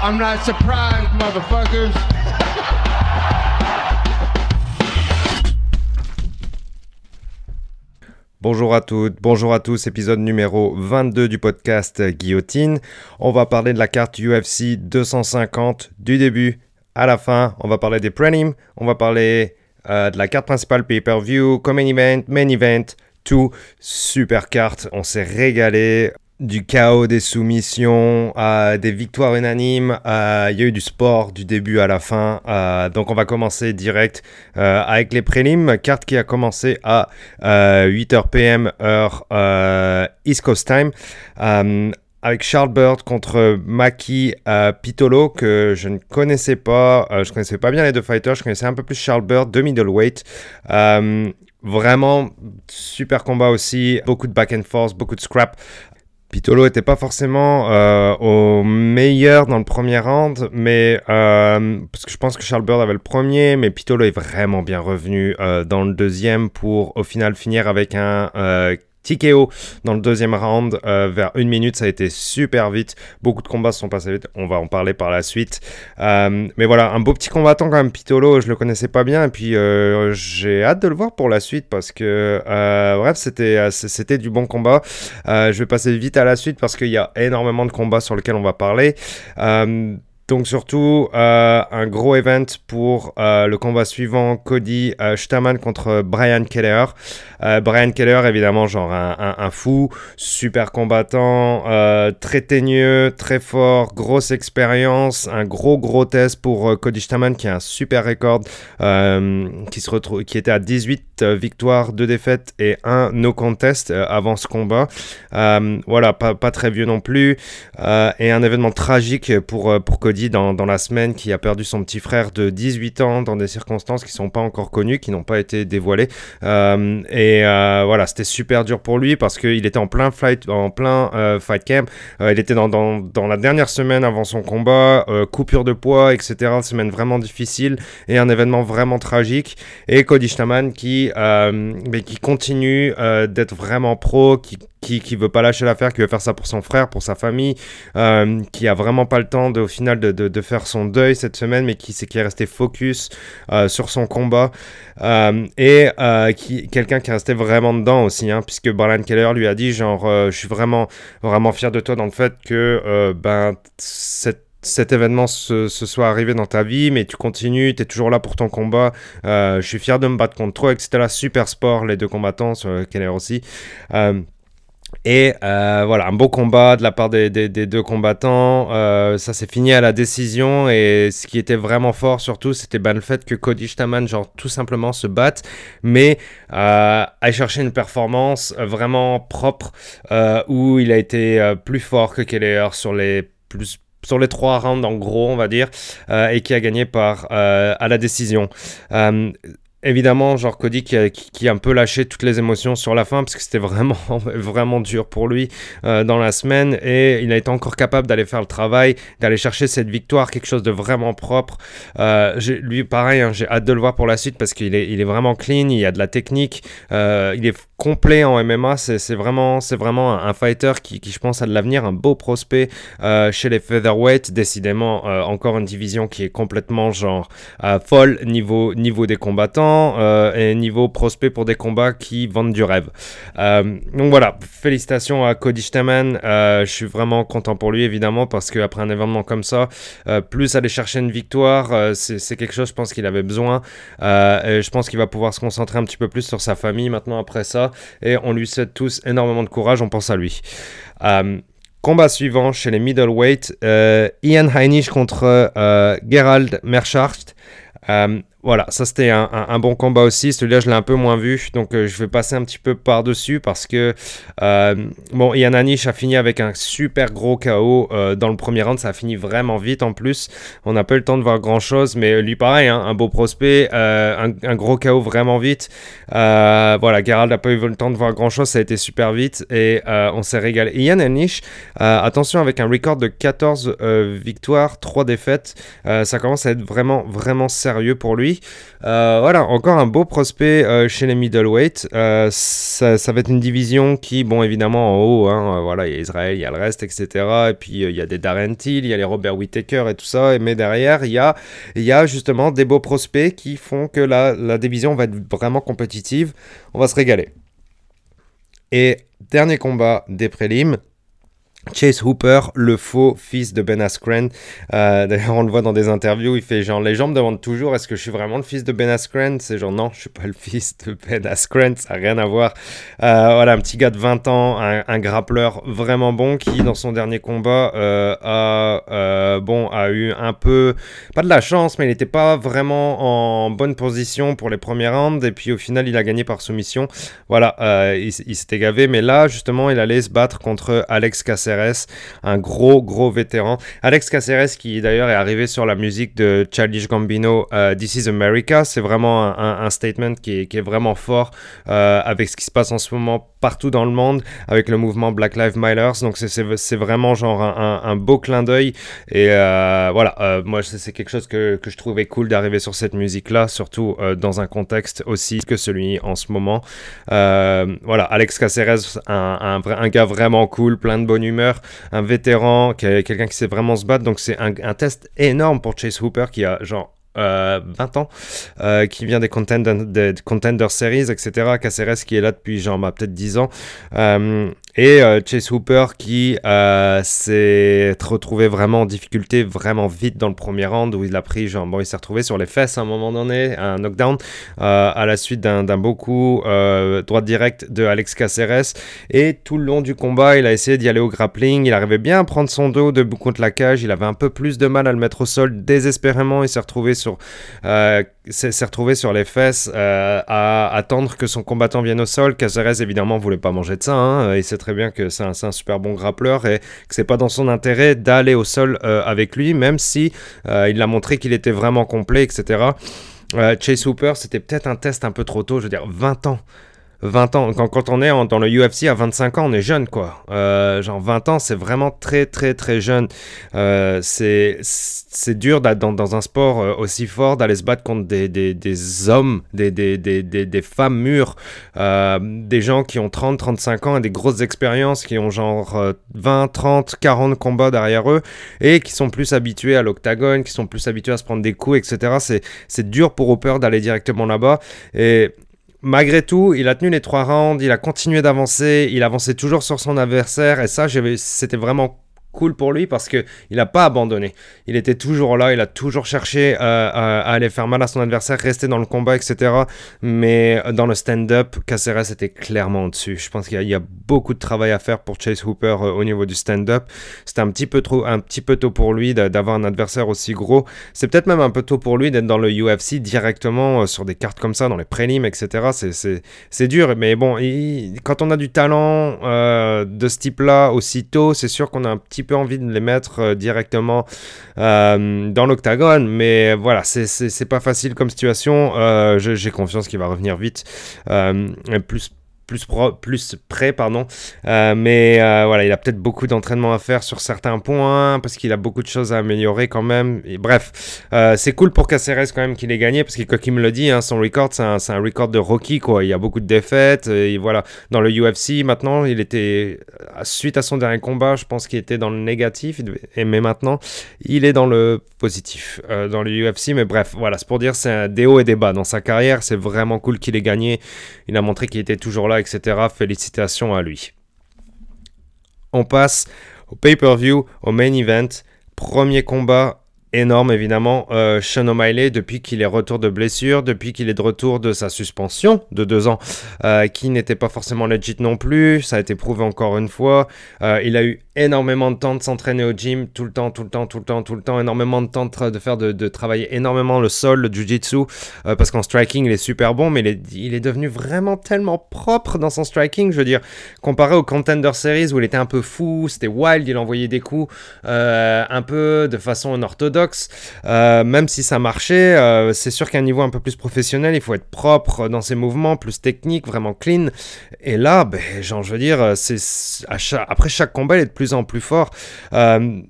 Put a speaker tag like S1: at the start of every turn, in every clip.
S1: I'm not surprised, motherfuckers.
S2: Bonjour à toutes, bonjour à tous, épisode numéro 22 du podcast Guillotine. On va parler de la carte UFC 250 du début à la fin. On va parler des prelims, on va parler euh, de la carte principale pay-per-view, comme event, main event, tout. Super carte, on s'est régalé du chaos, des soumissions, euh, des victoires unanimes. Euh, il y a eu du sport du début à la fin. Euh, donc on va commencer direct avec les prélims. Carte qui a commencé à 8h PM heure East Coast Time. avec Charles Bird contre Maki Pitolo que je ne connaissais pas. je connaissais pas bien les deux fighters. Je connaissais un peu plus Charles Bird de middleweight. Vraiment super combat aussi, beaucoup de back and forth, beaucoup de scrap. Pitolo n'était pas forcément euh, au meilleur dans le premier round, mais euh, parce que je pense que Charles Bird avait le premier, mais Pitolo est vraiment bien revenu euh, dans le deuxième pour au final finir avec un TKO dans le deuxième round euh, vers une minute. Ça a été super vite. Beaucoup de combats se sont passés vite. On va en parler par la suite. Euh, mais voilà, un beau petit combattant quand même, Pitolo. Je le connaissais pas bien. Et puis euh, j'ai hâte de le voir pour la suite parce que, bref, c'était, c'était du bon combat. je vais passer vite à la suite parce qu'il y a énormément de combats sur lesquels on va parler. Donc surtout euh, un gros event pour euh, le combat suivant, Cody euh, contre Brian Keller. Euh, Brian Keller, évidemment, genre un, fou, super combattant, très teigneux, très fort, grosse expérience, un gros gros test pour Cody Staman qui a un super record, qui, était à 18 victoires, 2 défaites et 1 no contest avant ce combat. voilà, pas, pas, très vieux non plus. et un événement tragique pour, pour Cody dans, la semaine qui a perdu son petit frère de 18 ans dans des circonstances qui sont pas encore connues, qui n'ont pas été dévoilées. Euh, et euh, voilà, c'était super dur pour lui parce qu'il était en plein fight, en plein euh, fight camp. il était dans, dans, la dernière semaine avant son combat, coupure de poids, etc. Semaine vraiment difficile et un événement vraiment tragique. Et Cody Staman qui, mais qui continue d'être vraiment pro, qui qui, qui veut pas lâcher l'affaire, qui veut faire ça pour son frère, pour sa famille, euh, qui a vraiment pas le temps au final de, de, faire son deuil cette semaine, mais qui, qui est resté focus euh, sur son combat. Euh, et qui, quelqu'un qui est resté vraiment dedans aussi, hein, puisque Brian Keller lui a dit genre, je suis vraiment, vraiment fier de toi dans le fait que ben, cette cet événement se, soit arrivé dans ta vie, mais tu continues, tu es toujours là pour ton combat. Je suis fier de me battre contre toi, etc. Super sport, les deux combattants, Keller aussi. Euh, et euh, voilà, un beau combat de la part des, deux combattants. Euh, ça s'est fini à la décision. Et ce qui était vraiment fort, surtout, c'était ben, le fait que Cody Staman, genre, tout simplement se batte, mais euh, a cherché une performance vraiment propre où il a été plus fort que Keller sur les plus sur les trois rounds en gros on va dire et qui a gagné par à la décision Évidemment, genre Cody qui a, qui, a, un peu lâché toutes les émotions sur la fin parce que c'était vraiment, vraiment dur pour lui euh, dans la semaine et il a été encore capable d'aller faire le travail, d'aller chercher cette victoire, quelque chose de vraiment propre. Euh, lui, pareil, hein, j'ai hâte de le voir pour la suite parce qu'il est, il est vraiment clean, il y a de la technique, euh, il est complet en MMA. C'est vraiment, vraiment un, fighter qui, qui, je pense, a de l'avenir, un beau prospect chez les featherweight. Décidément, encore une division qui est complètement genre folle niveau, niveau des combattants et niveau prospect pour des combats qui vendent du rêve. donc voilà, félicitations à Cody Staman. je suis vraiment content pour lui, évidemment, parce qu'après un événement comme ça, plus aller chercher une victoire, c'est quelque chose, je pense qu'il avait besoin. je pense qu'il va pouvoir se concentrer un petit peu plus sur sa famille maintenant après ça. Et on lui souhaite tous énormément de courage, on pense à lui. Euh, combat suivant chez les middleweight, euh, Ian Heinisch contre euh, Gerald Merschart. Voilà, ça c'était un, bon combat aussi. Celui-là, je l'ai un peu moins vu, donc euh, je vais passer un petit peu par-dessus parce que, euh, bon, a fini avec un super gros KO euh, dans le premier round. Ça a fini vraiment vite en plus. On n'a pas eu le temps de voir grand-chose, mais lui, pareil, hein, un beau prospect, un, gros KO vraiment vite. voilà, Gerald n'a pas eu le temps de voir grand-chose. Ça a été super vite et on s'est régalé. Ian Anish, attention, avec un record de 14 victoires, 3 défaites, ça commence à être vraiment, vraiment sérieux pour lui. lui. voilà, encore un beau prospect chez les middleweight. Ça, ça, va être une division qui, bon, évidemment, en haut, hein, voilà, il y a Israël, il y a le reste, etc. Et puis il y a des Darren Till, il y a les Robert Whittaker et tout ça. Mais derrière, il y a, il y a justement des beaux prospects qui font que la, la division va être vraiment compétitive. On va se régaler. Et dernier combat des prélims, Chase Hooper, le faux fils de Ben Askren. Euh, d'ailleurs, on le voit dans des interviews, il fait genre, les gens me demandent toujours, est-ce que je suis vraiment le fils de Ben Askren? C'est genre, non, je suis pas le fils de Ben Askren, ça n'a rien à voir. Euh, voilà, un petit gars de 20 ans, un, grappleur vraiment bon qui, dans son dernier combat, euh, a, bon, a eu un peu, pas de la chance, mais il n'était pas vraiment en bonne position pour les premières rounds. Et puis au final, il a gagné par soumission. Voilà, il, il s'était gavé, mais là, justement, il allait se battre contre Alex Un gros, gros vétéran. Alex Caceres, qui d'ailleurs est arrivé sur la musique de Childish Gambino, uh, This is America, c'est vraiment un, statement qui est, vraiment fort euh, avec ce qui se passe en ce moment partout dans le monde, avec le mouvement Black Lives Matter. Donc c'est vraiment genre un, beau clin d'œil. Et euh, voilà, euh, moi c'est quelque chose que, je trouvais cool d'arriver sur cette musique-là, surtout dans un contexte aussi que celui en ce moment. voilà, Alex Caceres, un, un gars vraiment cool, plein de bonne humeur un vétéran, quelqu'un qui sait vraiment se battre. Donc c'est un, test énorme pour Chase Hooper qui a genre 20 euh, ans, euh, qui vient des Contender, des contender Series, etc. Caceres qui est là depuis genre bah, peut-être 10 ans. Euh, et euh, Chase Hooper qui euh, s'est retrouvé vraiment en difficulté vraiment vite dans le premier round où il a pris, genre, bon, il s'est retrouvé sur les fesses à un moment donné, un knockdown euh, à la suite d'un beau coup droite direct de Alex Caceres. Et tout le long du combat, il a essayé d'y aller au grappling. Il arrivait bien à prendre son dos debout contre la cage. Il avait un peu plus de mal à le mettre au sol désespérément. Il s'est retrouvé sur s'est retrouvé sur les fesses à attendre que son combattant vienne au sol. Caceres évidemment voulait pas manger de ça. Hein. Il bien que c'est un, un, super bon grappleur et que c'est pas dans son intérêt d'aller au sol euh, avec lui, même si euh, il a montré qu'il était vraiment complet, etc. Euh, Chase Hooper, c'était peut-être un test un peu trop tôt, je veux dire 20 ans. 20 ans, quand, quand on est dans le UFC à 25 ans, on est jeune, quoi. Euh, genre 20 ans, c'est vraiment très, très, très jeune. Euh, c'est dur dans, dans, un sport euh, aussi fort d'aller se battre contre des, des, des hommes, des, des femmes mûres, euh, des gens qui ont 30, 35 ans et des grosses expériences, qui ont genre 20, 30, 40 combats derrière eux et qui sont plus habitués à l'octagone, qui sont plus habitués à se prendre des coups, etc. C'est dur pour Hopper d'aller directement là-bas. Et Malgré tout, il a tenu les trois rounds, il a continué d'avancer, il avançait toujours sur son adversaire, et ça, c'était vraiment cool pour lui parce qu'il n'a pas abandonné. Il était toujours là, il a toujours cherché euh, à, aller faire mal à son adversaire, rester dans le combat, etc. Mais dans le stand-up, Caceres était clairement au-dessus. Je pense qu'il y, a beaucoup de travail à faire pour Chase Hooper euh, au niveau du stand-up. C'était un petit peu trop, un petit peu tôt pour lui d'avoir un adversaire aussi gros. C'est peut-être même un peu tôt pour lui d'être dans le UFC directement euh, sur des cartes comme ça, dans les prélims, etc. C'est dur, mais bon, quand on a du talent de ce type-là aussitôt, c'est sûr qu'on a un petit peu envie de les mettre euh, directement euh, dans l'octagone, mais voilà, c'est pas facile comme situation. Euh, j'ai confiance qu'il va revenir vite. plus plus, plus près, pardon. Euh, mais euh, voilà, il a peut-être beaucoup d'entraînement à faire sur certains points parce qu'il a beaucoup de choses à améliorer quand même. Et bref, euh, c'est cool pour Caceres quand même qu'il ait gagné parce que, comme il me le dit, hein, son record, c'est un, record de Rocky, quoi. Il y a beaucoup de défaites. Et voilà, dans le UFC, maintenant, il était, suite à son dernier combat, je pense qu'il était dans le négatif. Mais maintenant, il est dans le positif dans le UFC. Mais bref, voilà, c'est pour dire, c'est des hauts et des bas dans sa carrière. C'est vraiment cool qu'il ait gagné. Il a montré qu'il était toujours là etc. Félicitations à lui. On passe au pay-per-view, au main event. Premier combat énorme évidemment. Euh, Sean O'Malley, depuis qu'il est retour de blessure, depuis qu'il est de retour de sa suspension de deux ans, euh, qui n'était pas forcément legit non plus, ça a été prouvé encore une fois. Euh, il a eu énormément de temps de s'entraîner au gym, tout le temps, tout le temps, tout le temps, tout le temps, énormément de temps de, faire de, travailler énormément le sol, le jiu-jitsu, euh, parce qu'en striking il est super bon, mais il est, il est, devenu vraiment tellement propre dans son striking, je veux dire, comparé au Contender Series où il était un peu fou, c'était wild, il envoyait des coups un peu de façon orthodoxe, euh, même si ça marchait, c'est sûr qu'à un niveau un peu plus professionnel, il faut être propre dans ses mouvements, plus technique, vraiment clean, et là, ben, je veux dire, c'est après chaque combat, il est de plus en plus fort. Euh,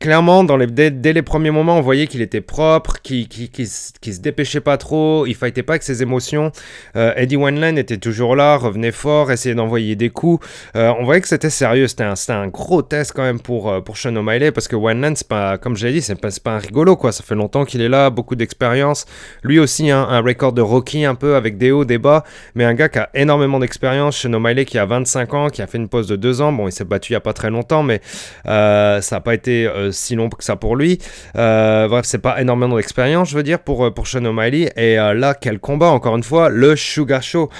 S2: clairement, dans les, dès, les premiers moments, on voyait qu'il était propre, qu'il qui, se dépêchait pas trop, il fightait pas avec ses émotions. Euh, Eddie Wanland était toujours là, revenait fort, essayait d'envoyer des coups. Euh, on voyait que c'était sérieux, c'était un, un, gros test quand même pour, euh, pour Sean O'Malley, parce que c'est pas, comme j'ai dit, c'est pas, pas un rigolo, quoi. Ça fait longtemps qu'il est là, beaucoup d'expérience. Lui aussi, hein, un record de Rocky un peu, avec des hauts, des bas, mais un gars qui a énormément d'expérience. Sean O'Malley qui a 25 ans, qui a fait une pause de 2 ans. Bon, il s'est battu il y a pas très longtemps, mais ça n'a pas été si long que ça pour lui. Euh, bref, c'est pas énormément d'expérience, je veux dire, pour, euh, pour Sean O'Malley. Et euh, là, quel combat, encore une fois, le Sugar Show.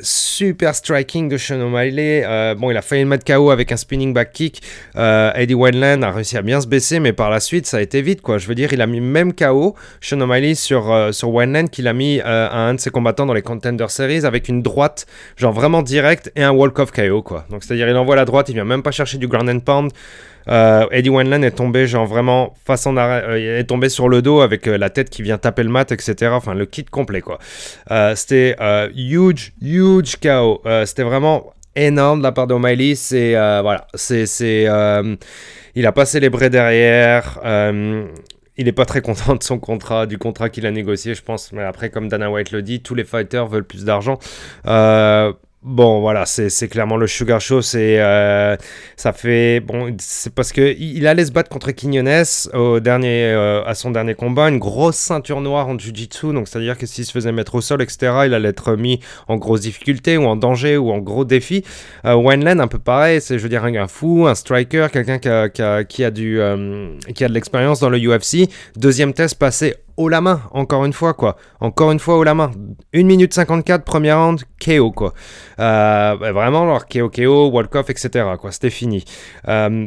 S2: super striking de Sean O'Malley. bon, il a failli le mettre KO avec un spinning back kick. Eddie Wineland a réussi à bien se baisser, mais par la suite, ça a été vite, quoi. Je veux dire, il a mis même KO Sean O'Malley sur, sur Wineland qu'il a mis à un de ses combattants dans les Contender Series avec une droite, genre vraiment directe, et un walk-off KO, quoi. Donc, c'est-à-dire, il envoie la droite, il vient même pas chercher du ground and pound. Euh, Eddie Wanlan est tombé genre vraiment face euh, est tombé sur le dos avec euh, la tête qui vient taper le mat, etc. Enfin le kit complet quoi. c'était huge, huge KO. c'était vraiment énorme de la part d'O'Malley. C'est voilà, c'est c'est il a pas célébré derrière. il n'est pas très content de son contrat, du contrat qu'il a négocié, je pense. Mais après, comme Dana White le dit, tous les fighters veulent plus d'argent. Bon, voilà, c'est clairement le Sugar Show. C'est euh, ça fait bon, c'est parce que il, allait se battre contre Quinones au dernier, euh, à son dernier combat, une grosse ceinture noire en jiu-jitsu. Donc, c'est-à-dire que s'il se faisait mettre au sol, etc., il allait être mis en grosse difficulté ou en danger ou en gros défi. Euh, Wineland, un peu pareil. C'est, je veux dire, un fou, un striker, quelqu'un qui a du, euh, qui a de l'expérience dans le UFC. Deuxième test passé haut la main, encore une fois, quoi. Encore une fois haut la main. 1 minute 54, première round, KO, quoi. Euh, bah, vraiment, alors, KO, KO, walk-off, etc., quoi. C'était fini. Euh,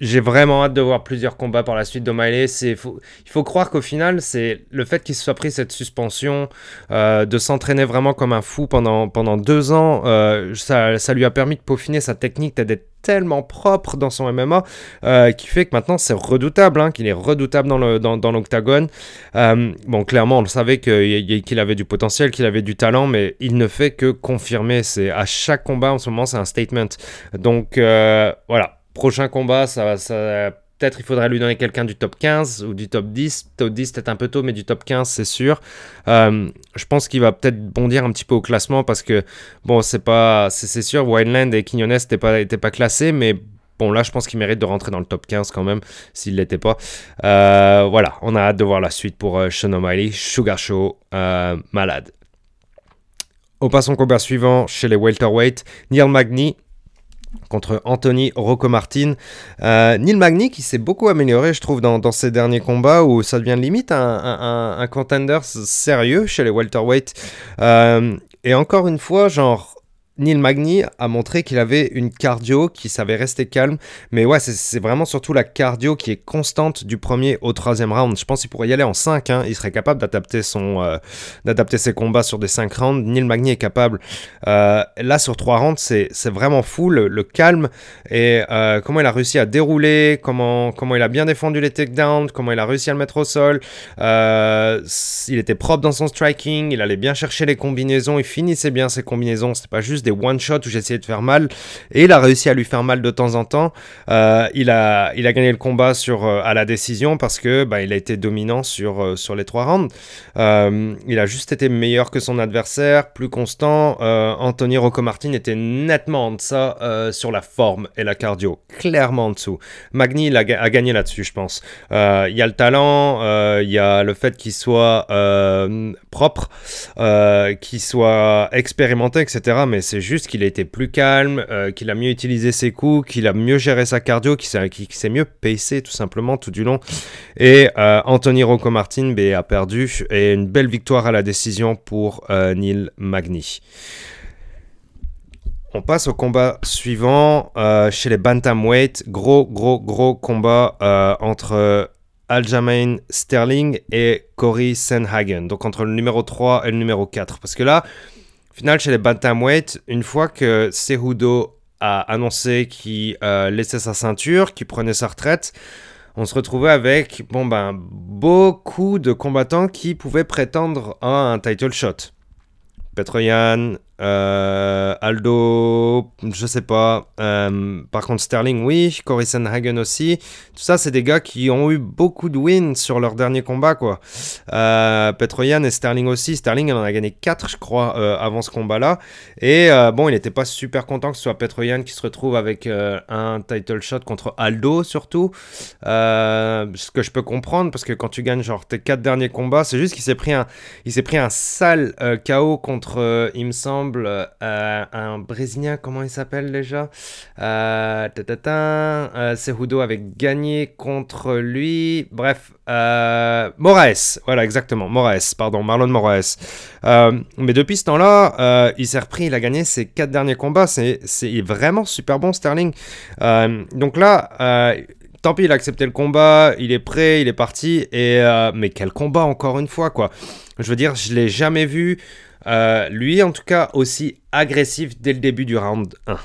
S2: j'ai vraiment hâte de voir plusieurs combats par la suite d'O'Malley. il faut croire qu'au final, c'est le fait qu'il se soit pris cette suspension, euh, de s'entraîner vraiment comme un fou pendant, pendant deux ans, ça, ça, lui a permis de peaufiner sa technique, d'être tellement propre dans son MMA, euh, qui fait que maintenant c'est redoutable, hein, qu'il est redoutable dans, le, l'octagone. bon, clairement, on savait qu'il avait du potentiel, qu'il avait du talent, mais il ne fait que confirmer. C'est à chaque combat en ce moment, c'est un statement. Donc voilà prochain combat, ça, ça peut-être il faudrait lui donner quelqu'un du top 15 ou du top 10. Top 10 peut-être un peu tôt, mais du top 15 c'est sûr. Euh, je pense qu'il va peut-être bondir un petit peu au classement parce que bon c'est pas c'est sûr Wineland et Quinones n'étaient pas, classés, mais bon là je pense qu'il mérite de rentrer dans le top 15 quand même s'il l'était pas. Euh, voilà, on a hâte de voir la suite pour euh, Sean O'Malley, Sugar Show, malade. Au passant combat suivant chez les welterweight, Neil Magny contre Anthony Rocco Martin. Euh, Neil Magny qui s'est beaucoup amélioré, je trouve, dans, ses derniers combats où ça devient limite un, contender sérieux chez les welterweight. Euh, et encore une fois, genre, Neil Magny a montré qu'il avait une cardio qui savait rester calme. Mais ouais, c'est vraiment surtout la cardio qui est constante du premier au troisième round. Je pense qu'il pourrait y aller en 5. Hein. Il serait capable euh, d'adapter ses combats sur des 5 rounds. Neil Magny est capable. Euh, là, sur 3 rounds, c'est vraiment fou. Le, calme et euh, comment il a réussi à dérouler, comment, comment il a bien défendu les takedowns, comment il a réussi à le mettre au sol. il était propre dans son striking. Il allait bien chercher les combinaisons. Il finissait bien ses combinaisons. C'était pas juste one-shot où j'essayais de faire mal. Et il a réussi à lui faire mal de temps en temps. Euh, il, a, il a gagné le combat sur, euh, à la décision parce que bah, il a été dominant sur, euh, sur les trois rounds. il a juste été meilleur que son adversaire, plus constant. Anthony Rocco Martin était nettement en deçà sur la forme et la cardio. Clairement en dessous. Magni il a, gagné là-dessus, je pense. Il y a le talent, il y a le fait qu'il soit propre, qu'il soit expérimenté, etc. Mais c'est juste qu'il a été plus calme, euh, qu'il a mieux utilisé ses coups, qu'il a mieux géré sa cardio, qu'il s'est mieux pacé tout simplement tout du long. Et euh, Anthony Rocco Martin ben, a perdu et une belle victoire à la décision pour euh, Neil Magny. On passe au combat suivant chez les Bantamweight. Gros, gros, gros combat entre Aljamain Sterling et Cory Senhagen. Donc entre le numéro 3 et le numéro 4. Parce que là, final, chez les Bantamweight, une fois que Cejudo a annoncé qu'il euh, laissait sa ceinture, qu'il prenait sa retraite, on se retrouvait avec bon ben, beaucoup de combattants qui pouvaient prétendre à un title shot. Petroyan, Euh, Aldo, je sais pas. Euh, par contre, Sterling, oui. Cory Sanhagen aussi. Tout ça, c'est des gars qui ont eu beaucoup de wins sur leur dernier combat, quoi. Euh, Petroyan et Sterling aussi. Sterling, il en a gagné 4, je crois, avant ce combat-là. Et bon, il n'était pas super content que ce soit Petroyan qui se retrouve avec un title shot contre Aldo, surtout. Ce que je peux comprendre, parce que quand tu gagnes, genre, tes 4 derniers combats, c'est juste qu'il s'est pris un, pris un sale KO contre, il me semble, euh, un Brésilien, comment il s'appelle déjà? Euh, euh, Cejudo avait gagné contre lui. Bref, euh, Moraes, voilà exactement, Moraes, pardon, Marlon Moraes. Euh, mais depuis ce temps-là, il s'est repris, il a gagné ses 4 derniers combats. C'est vraiment super bon, Sterling. Donc là, tant pis, il a accepté le combat, il est prêt, il est parti. Et, mais quel combat, encore une fois, quoi. Je veux dire, je l'ai jamais vu, euh, lui en tout cas, aussi agressif dès le début du round 1.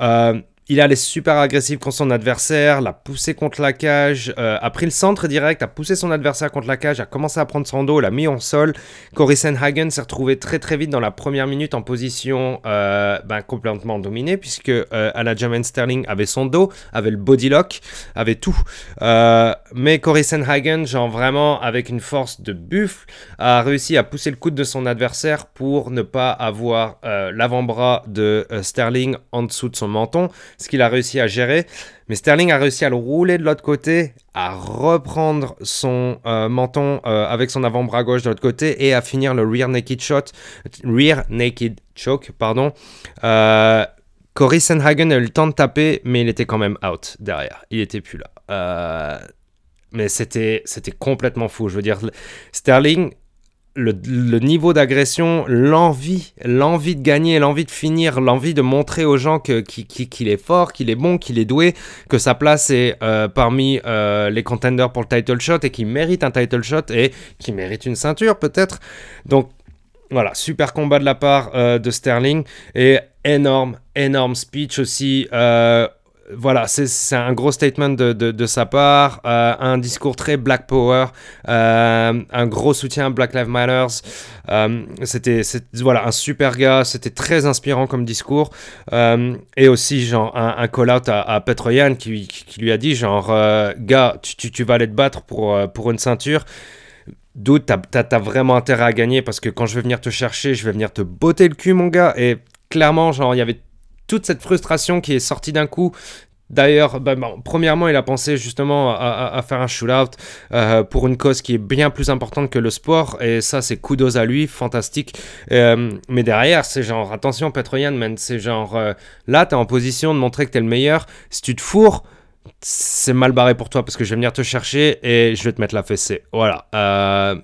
S2: Euh, il allait super agressif contre son adversaire, l'a poussé contre la cage, euh, a pris le centre direct, a poussé son adversaire contre la cage, a commencé à prendre son dos, l'a mis en sol. Cory Sanhagen s'est retrouvé très très vite dans la première minute en position euh, ben, complètement dominée, puisque euh, Aljamain Sterling avait son dos, avait le body lock, avait tout. Euh, mais Cory Sanhagen, genre vraiment avec une force de buffle, a réussi à pousser le coude de son adversaire pour ne pas avoir l'avant-bras de Sterling en dessous de son menton, ce qu'il a réussi à gérer. Mais Sterling a réussi à le rouler de l'autre côté, à reprendre son euh, menton euh, avec son avant-bras gauche de l'autre côté et à finir le rear naked shot, rear naked choke, pardon. Euh, Cory Sanhagen a eu le temps de taper, mais il était quand même out derrière. Il était plus là. Euh, mais c'était c'était complètement fou. Je veux dire, Sterling, le, niveau d'agression, l'envie, l'envie de gagner, l'envie de finir, l'envie de montrer aux gens qu'il est fort, qu'il est bon, qu'il est doué, que sa place est euh, parmi euh, les contenders pour le title shot et qu'il mérite un title shot et qu'il mérite une ceinture peut-être. Donc voilà, super combat de la part euh, de Sterling et énorme, énorme speech aussi. Voilà, c'est un gros statement de, sa part, euh, un discours très Black Power, euh, un gros soutien à Black Lives Matter. Euh, c'était voilà un super gars, c'était très inspirant comme discours et aussi genre un, un call out à, à Petroyan qui, lui a dit genre gars tu, vas aller te battre pour pour une ceinture. D'où t'as, t'as vraiment intérêt à gagner parce que quand je vais venir te chercher, je vais venir te botter le cul, mon gars. Et clairement, genre, il y avait toute cette frustration qui est sortie d'un coup. D'ailleurs, bah, bon, premièrement, il a pensé justement à faire un shootout euh, pour une cause qui est bien plus importante que le sport. Et ça, c'est kudos à lui, fantastique. Euh, mais derrière, c'est genre, attention, Petroyan, man, c'est genre, euh, là, t'es en position de montrer que t'es le meilleur. Si tu te fourres, c'est mal barré pour toi parce que je vais venir te chercher et je vais te mettre la fessée. Voilà. Euh,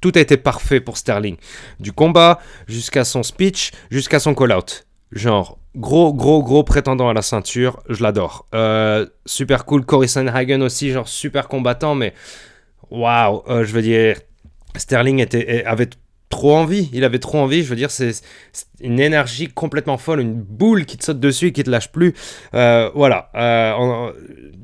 S2: tout a été parfait pour Sterling. Du combat jusqu'à son speech, jusqu'à son call-out. Genre, gros, gros, gros prétendant à la ceinture. Je l'adore. Euh, super cool. Cory Sanhagen aussi, genre super combattant, mais waouh, euh, je veux dire, Sterling était, avait trop envie. Il avait trop envie. Je veux dire, c'est une énergie complètement folle, une boule qui te saute dessus et qui te lâche plus. Euh, voilà. Euh, on-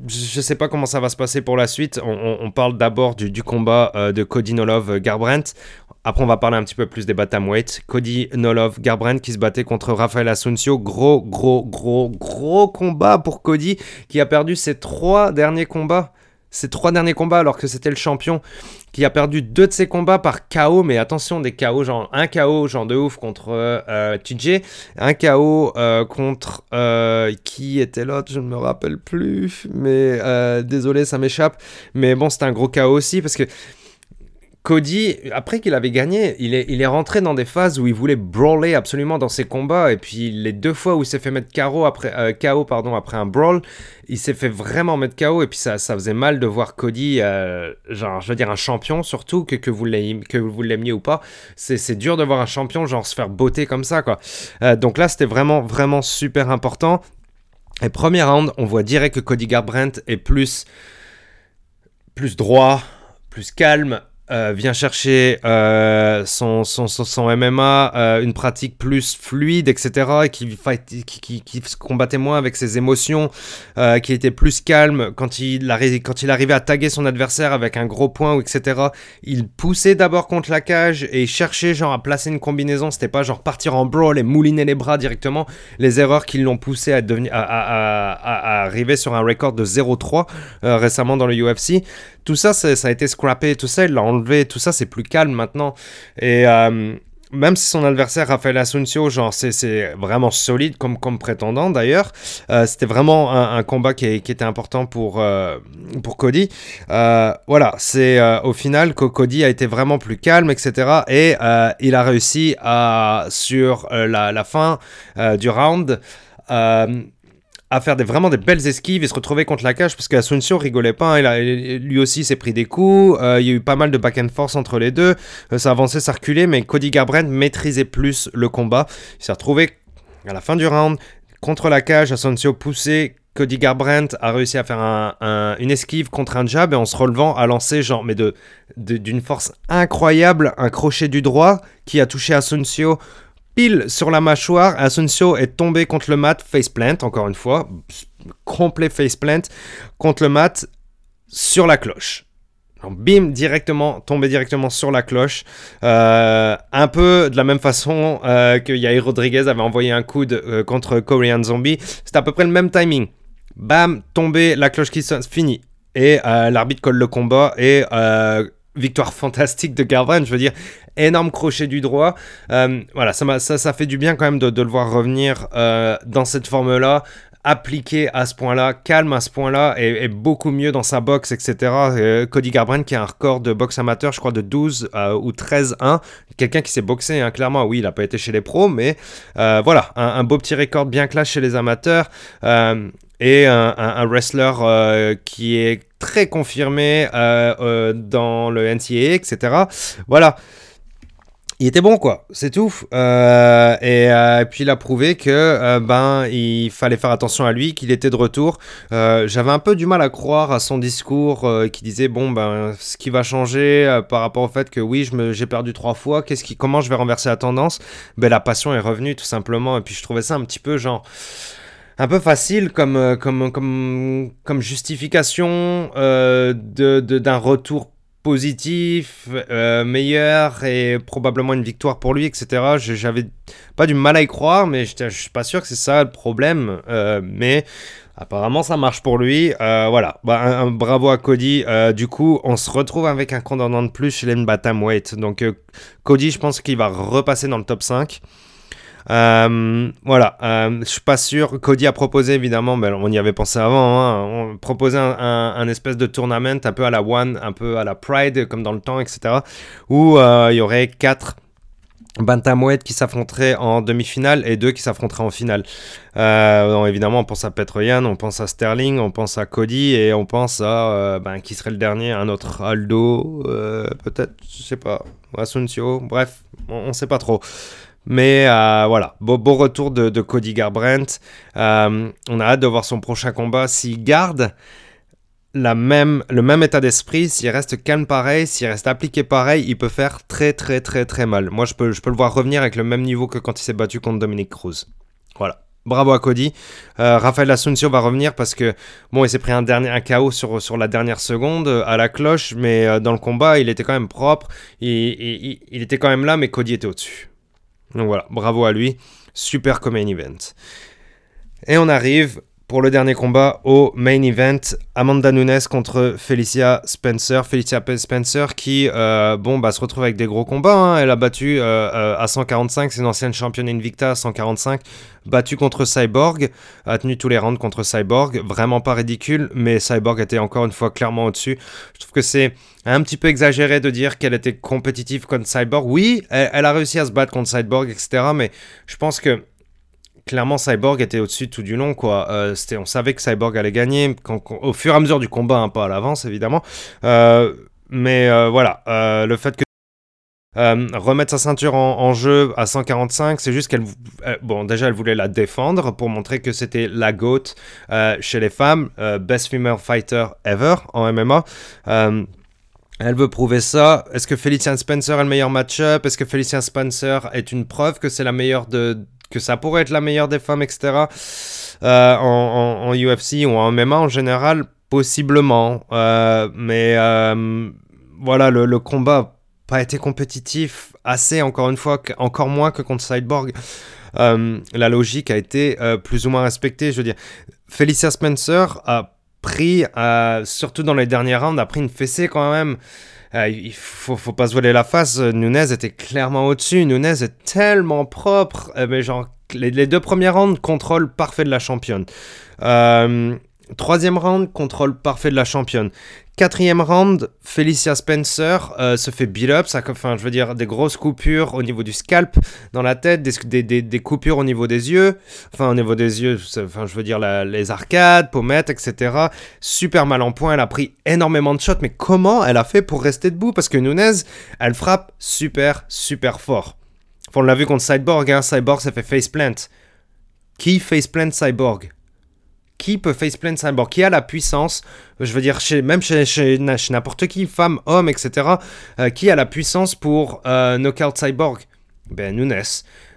S2: je sais pas comment ça va se passer pour la suite. On, parle d'abord du, combat de Cody Nolov Garbrandt. Après, on va parler un petit peu plus des bantamweight. Cody Nolov Garbrandt qui se battait contre Rafael Asuncio. Gros, gros, gros, gros combat pour Cody qui a perdu ses trois derniers combats. Ses trois derniers combats alors que c'était le champion qui a perdu deux de ses combats par KO, mais attention, des KO, genre un KO, genre de ouf contre euh, TJ, un KO euh, contre euh, qui était l'autre, je ne me rappelle plus, mais euh, désolé, ça m'échappe. Mais bon, c'était un gros KO aussi parce que Cody, après qu'il avait gagné, il est, il est rentré dans des phases où il voulait brawler absolument dans ses combats. Et puis les deux fois où il s'est fait mettre KO après, euh, pardon, après un brawl, il s'est fait vraiment mettre KO. Et puis ça, ça faisait mal de voir Cody, euh, genre, je veux dire, un champion surtout, que, que vous l'aimiez ou pas. C'est dur de voir un champion, genre, se faire botter comme ça, quoi. Euh, donc là, c'était vraiment, vraiment super important. Et premier round, on voit direct que Cody Garbrandt est plus, plus droit, plus calme. Euh, vient chercher euh, son, son, son, MMA, euh, une pratique plus fluide, etc., et qui, fight, qui, qui, qui, combattait moins avec ses émotions, qui était plus calme quand il, quand il arrivait à taguer son adversaire avec un gros point, etc. Il poussait d'abord contre la cage et cherchait genre à placer une combinaison. C'était pas genre partir en brawl et mouliner les bras directement. Les erreurs qui l'ont poussé à, devenir, à, à, arriver sur un record de 0-3 euh, récemment dans le UFC tout ça, ça a été scrappé, tout ça, il l'a enlevé, tout ça, c'est plus calme maintenant. Et euh, même si son adversaire, Rafael Asuncio, genre, c'est vraiment solide comme, comme prétendant d'ailleurs, euh, c'était vraiment un, combat qui, était important pour, euh, pour Cody. Voilà, c'est au final que Cody a été vraiment plus calme, etc. Et il a réussi à, sur la, fin du round, à faire des, vraiment des belles esquives et se retrouver contre la cage parce qu'Asuncio rigolait pas. Hein, lui aussi s'est pris des coups. Euh, il y a eu pas mal de back and force entre les deux. Euh, ça avançait, ça reculait, mais Cody Garbrandt maîtrisait plus le combat. Il s'est retrouvé à la fin du round contre la cage. Asuncio poussé. Cody Garbrandt a réussi à faire un, un, une esquive contre un jab et en se relevant a lancé genre mais de d'une force incroyable un crochet du droit qui a touché Asuncio sur la mâchoire. Asuncio est tombé contre le mat, faceplant, encore une fois, complet faceplant, contre le mat sur la cloche. Bim, directement, tombé directement sur la cloche. Euh, un peu de la même façon euh, que Yair Rodriguez avait envoyé un coup de, euh, contre Korean Zombie. C'était à peu près le même timing. Bam, tombé, la cloche qui sonne, fini. Et euh, l'arbitre colle le combat et euh, victoire fantastique de Garbrandt, je veux dire, énorme crochet du droit. Euh, voilà, ça, ça, fait du bien quand même de, le voir revenir euh, dans cette forme-là, appliqué à ce point-là, calme à ce point-là, et, beaucoup mieux dans sa boxe, etc. Euh, Cody Garbrandt qui a un record de boxe amateur, je crois, de 12 euh, ou 13-1. Quelqu'un qui s'est boxé, hein, clairement, oui, il n'a pas été chez les pros, mais voilà, un, beau petit record bien clash chez les amateurs. et un wrestler qui est très confirmé dans le NCAA, etc. Voilà il était bon quoi, c'est tout. Euh, et, euh, puis il a prouvé que euh, ben il fallait faire attention à lui, qu'il était de retour. Euh, j'avais un peu du mal à croire à son discours euh, qui disait bon ben ce qui va changer par rapport au fait que oui j'ai perdu trois fois, qu'est-ce qui, comment je vais renverser la tendance? Ben la passion est revenue tout simplement. Et puis je trouvais ça un petit peu genre un peu facile comme comme comme comme justification de d'un retour positif, euh, meilleur et probablement une victoire pour lui, etc. J'avais pas du mal à y croire, mais je suis pas sûr que c'est ça le problème. Euh, mais apparemment, ça marche pour lui. Euh, voilà, bah, un, bravo à Cody. Euh, du coup, on se retrouve avec un condamnant de plus chez les Weight. Donc, euh, Cody, je pense qu'il va repasser dans le top 5. Euh, voilà, euh, je suis pas sûr. Cody a proposé évidemment, ben, on y avait pensé avant, hein, on proposait un, espèce de tournament un peu à la One, un peu à la Pride, comme dans le temps, etc. Où euh, il y aurait quatre bantamweight qui s'affronteraient en demi-finale et deux qui s'affronteraient en finale. Évidemment, on pense à Petroyan, on pense à Sterling, on pense à Cody et on pense à ben, qui serait le dernier, un autre Aldo, peut-être, je sais pas, Asuncio, bref, on, on sait pas trop. Mais euh, voilà, beau, retour de, Cody Garbrandt. Euh, on a hâte de voir son prochain combat. S'il garde la même, le même état d'esprit, s'il reste calme pareil, s'il reste appliqué pareil, il peut faire très très très très mal. Moi, je peux, je peux le voir revenir avec le même niveau que quand il s'est battu contre Dominique Cruz. Voilà. Bravo à Cody. Euh, Rafael Asuncio va revenir parce que, bon, il s'est pris un, dernier, un KO sur, sur la dernière seconde à la cloche, mais euh, dans le combat, il était quand même propre. Il, il était quand même là, mais Cody était au-dessus. Donc voilà, bravo à lui. Super comme event. Et on arrive pour le dernier combat au main event. Amanda Nunes contre Felicia Spencer. Felicia Spencer qui, euh, bah, se retrouve avec des gros combats. Hein. Elle a battu euh, euh, à 145, c'est une ancienne championne Invicta à 145. Battue contre Cyborg, a tenu tous les rounds contre Cyborg. Vraiment pas ridicule, mais Cyborg était encore une fois clairement au-dessus. Je trouve que c'est un petit peu exagéré de dire qu'elle était compétitive contre Cyborg. Oui, elle, a réussi à se battre contre Cyborg, etc. Mais je pense que clairement Cyborg était au-dessus tout du long quoi. Euh, c'était, on savait que Cyborg allait gagner quand, au fur et à mesure du combat, hein, pas à l'avance évidemment. Euh, mais euh, voilà, le fait que remettre sa ceinture en, en, jeu à 145, c'est juste qu'elle, bon déjà elle voulait la défendre pour montrer que c'était la GOAT chez les femmes, best female fighter ever en MMA. Elle veut prouver ça. Est-ce que Felician Spencer est le meilleur match-up? Est-ce que Felician Spencer est une preuve que c'est la meilleure de que ça pourrait être la meilleure des femmes, etc. Euh, en, UFC ou en MMA en général, possiblement. Euh, mais euh, voilà, le, le combat pas été compétitif assez, encore une fois, encore moins que contre Cyborg. la logique a été plus ou moins respectée. Je veux dire, Felicia Spencer a pris, surtout dans les derniers rounds, a pris une fessée quand même. Il faut, faut pas se voiler la face. Nunez était clairement au-dessus. Nunez est tellement propre. mais genre, les, les, deux premières rounds, contrôle parfait de la championne. Euh, Troisième round, contrôle parfait de la championne. Quatrième round, Felicia Spencer euh, se fait beat up, ça, enfin, je veux dire, des grosses coupures au niveau du scalp, dans la tête, des, coupures au niveau des yeux, enfin, au niveau des yeux, enfin, je veux dire, les arcades, pommettes, etc. Super mal en point, elle a pris énormément de shots, mais comment elle a fait pour rester debout? Parce que Nunez, elle frappe super, super fort. Enfin, on l'a vu contre Cyborg, hein, Cyborg s'est fait faceplant. Qui faceplant Cyborg? Qui peut faceplant Cyborg Qui a la puissance Je veux dire, même chez, n'importe qui, femme, homme, etc. Euh, qui a la puissance pour euh, knockout Cyborg Ben, Nunes.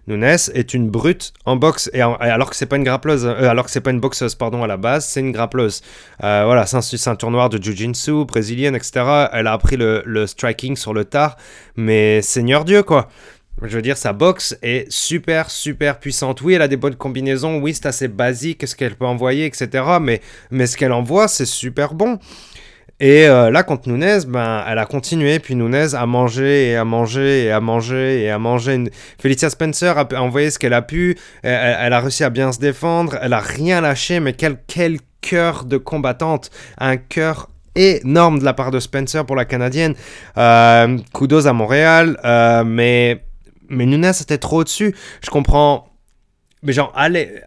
S2: Nunes est une brute en boxe et, alors que c'est pas une grappleuse, euh, alors que c'est pas une boxeuse pardon à la base, c'est une grappleuse. voilà, c'est un, tournoi de jiu-jitsu brésilienne, etc. Elle a appris le, le, striking sur le tard, mais Seigneur Dieu quoi. Je veux dire, sa boxe est super, super puissante. Oui, elle a des bonnes combinaisons. Oui, c'est assez basique ce qu'elle peut envoyer, etc. Mais, mais ce qu'elle envoie, c'est super bon. Et euh, là, contre Nunez, ben, elle a continué. Puis Nunez a mangé et a mangé et a mangé et a mangé. Felicia Spencer a envoyé ce qu'elle a pu. Elle, a réussi à bien se défendre. Elle a rien lâché. Mais quel, quel cœur de combattante. Un cœur énorme de la part de Spencer pour la Canadienne. Euh, kudos à Montréal. Euh, mais mais Nunes était trop au-dessus. Je comprends. Mais genre, aller,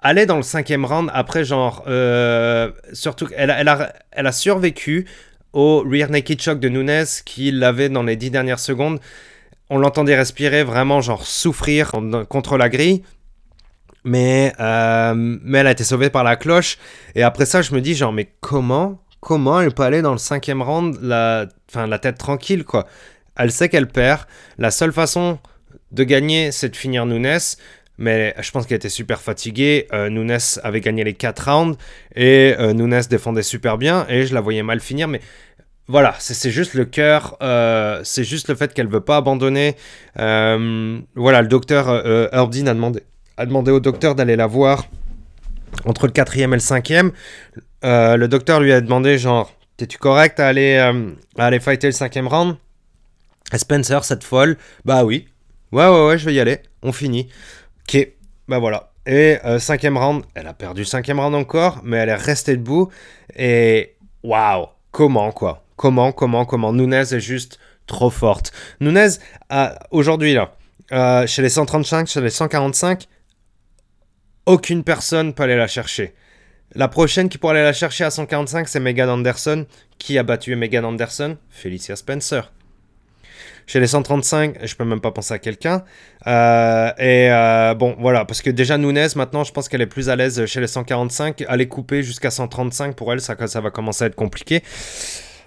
S2: aller dans le cinquième round après, genre, euh, surtout, elle, elle, a, elle a survécu au rear naked choke de Nunes qui l'avait dans les dix dernières secondes. On l'entendait respirer vraiment, genre, souffrir contre la grille. Mais, euh, mais elle a été sauvée par la cloche. Et après ça, je me dis, genre, mais comment, comment elle peut aller dans le cinquième round la, la tête tranquille, quoi elle sait qu'elle perd. La seule façon de gagner, c'est de finir Nunes. Mais je pense qu'elle était super fatiguée. Euh, Nunes avait gagné les 4 rounds et euh, Nunes défendait super bien et je la voyais mal finir. Mais voilà, c'est juste le cœur, euh, c'est juste le fait qu'elle veut pas abandonner. voilà, le docteur Herbdin a demandé, a demandé au docteur d'aller la voir entre le quatrième et le cinquième. le docteur lui a demandé genre, t'es-tu correct à aller, à aller fighter le cinquième round? Spencer, cette folle, bah oui. Ouais, ouais, ouais, je vais y aller. On finit. Ok, bah voilà. Et euh, cinquième round, elle a perdu cinquième round encore, mais elle est restée debout. Et waouh, comment quoi? Comment, comment, comment? Nunez est juste trop forte. Nunez, aujourd'hui là, euh, chez les 135, chez les 145, aucune personne peut aller la chercher. La prochaine qui pourrait aller la chercher à 145, c'est Megan Anderson. Qui a battu Megan Anderson? Felicia Spencer. Chez les 135, je peux même pas penser à quelqu'un. Euh, et euh, bon, voilà, parce que déjà Nunez, maintenant, je pense qu'elle est plus à l'aise chez les 145. Aller couper jusqu'à 135, pour elle, ça, va commencer à être compliqué.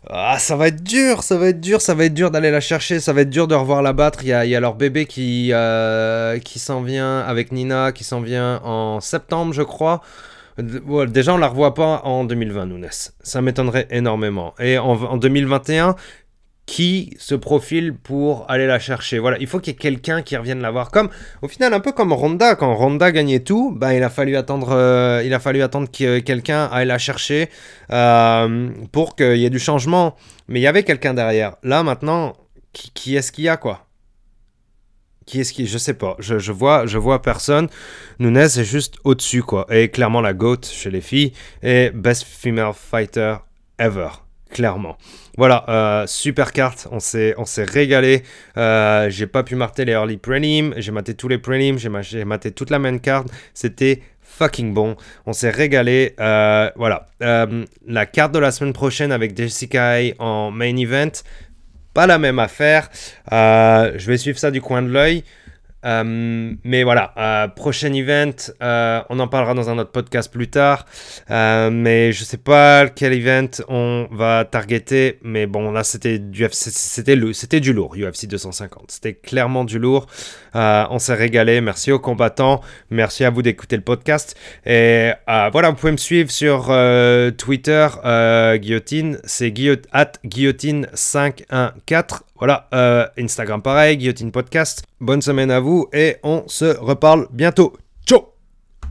S2: Ah, ça va être dur, ça va être dur, ça va être dur d'aller la chercher, ça va être dur de revoir la battre. Il y a, il y a leur bébé qui, euh, qui s'en vient avec Nina, qui s'en vient en septembre, je crois. Déjà, on la revoit pas en 2020, Nunes. Ça m'étonnerait énormément. Et en, en 2021, qui se profile pour aller la chercher. Voilà, il faut qu'il y ait quelqu'un qui revienne la voir. Comme, au final, un peu comme Ronda, quand Ronda gagnait tout, bah, il a fallu attendre, euh, il a fallu attendre que quelqu'un aille la chercher euh, pour qu'il y ait du changement. Mais il y avait quelqu'un derrière. Là, maintenant, qui, est-ce qu'il y a, quoi? Qui est-ce qui je sais pas je, je, vois je vois personne Nunez est juste au-dessus quoi et clairement la GOAT chez les filles et best female fighter ever clairement. Voilà, euh, super carte, on s'est, on s'est régalé. Euh, j'ai pas pu marter les early prelims, j'ai maté tous les prelims, j'ai, maté toute la main card. C'était fucking bon. On s'est régalé. Euh, voilà, la carte de la semaine prochaine avec Jessica en main event, pas la même affaire. je vais suivre ça du coin de l'œil. Euh, mais voilà, euh, prochain event, euh, on en parlera dans un autre podcast plus tard. mais je sais pas quel event on va targeter. Mais bon, là, c'était du, c'était, c'était du lourd, UFC 250. C'était clairement du lourd. On s'est régalé. Merci aux combattants. Merci à vous d'écouter le podcast. Et voilà, vous pouvez me suivre sur Twitter, Guillotine. C'est at Guillotine514. Voilà, Instagram pareil, Guillotine Podcast. Bonne semaine à vous et on se reparle bientôt.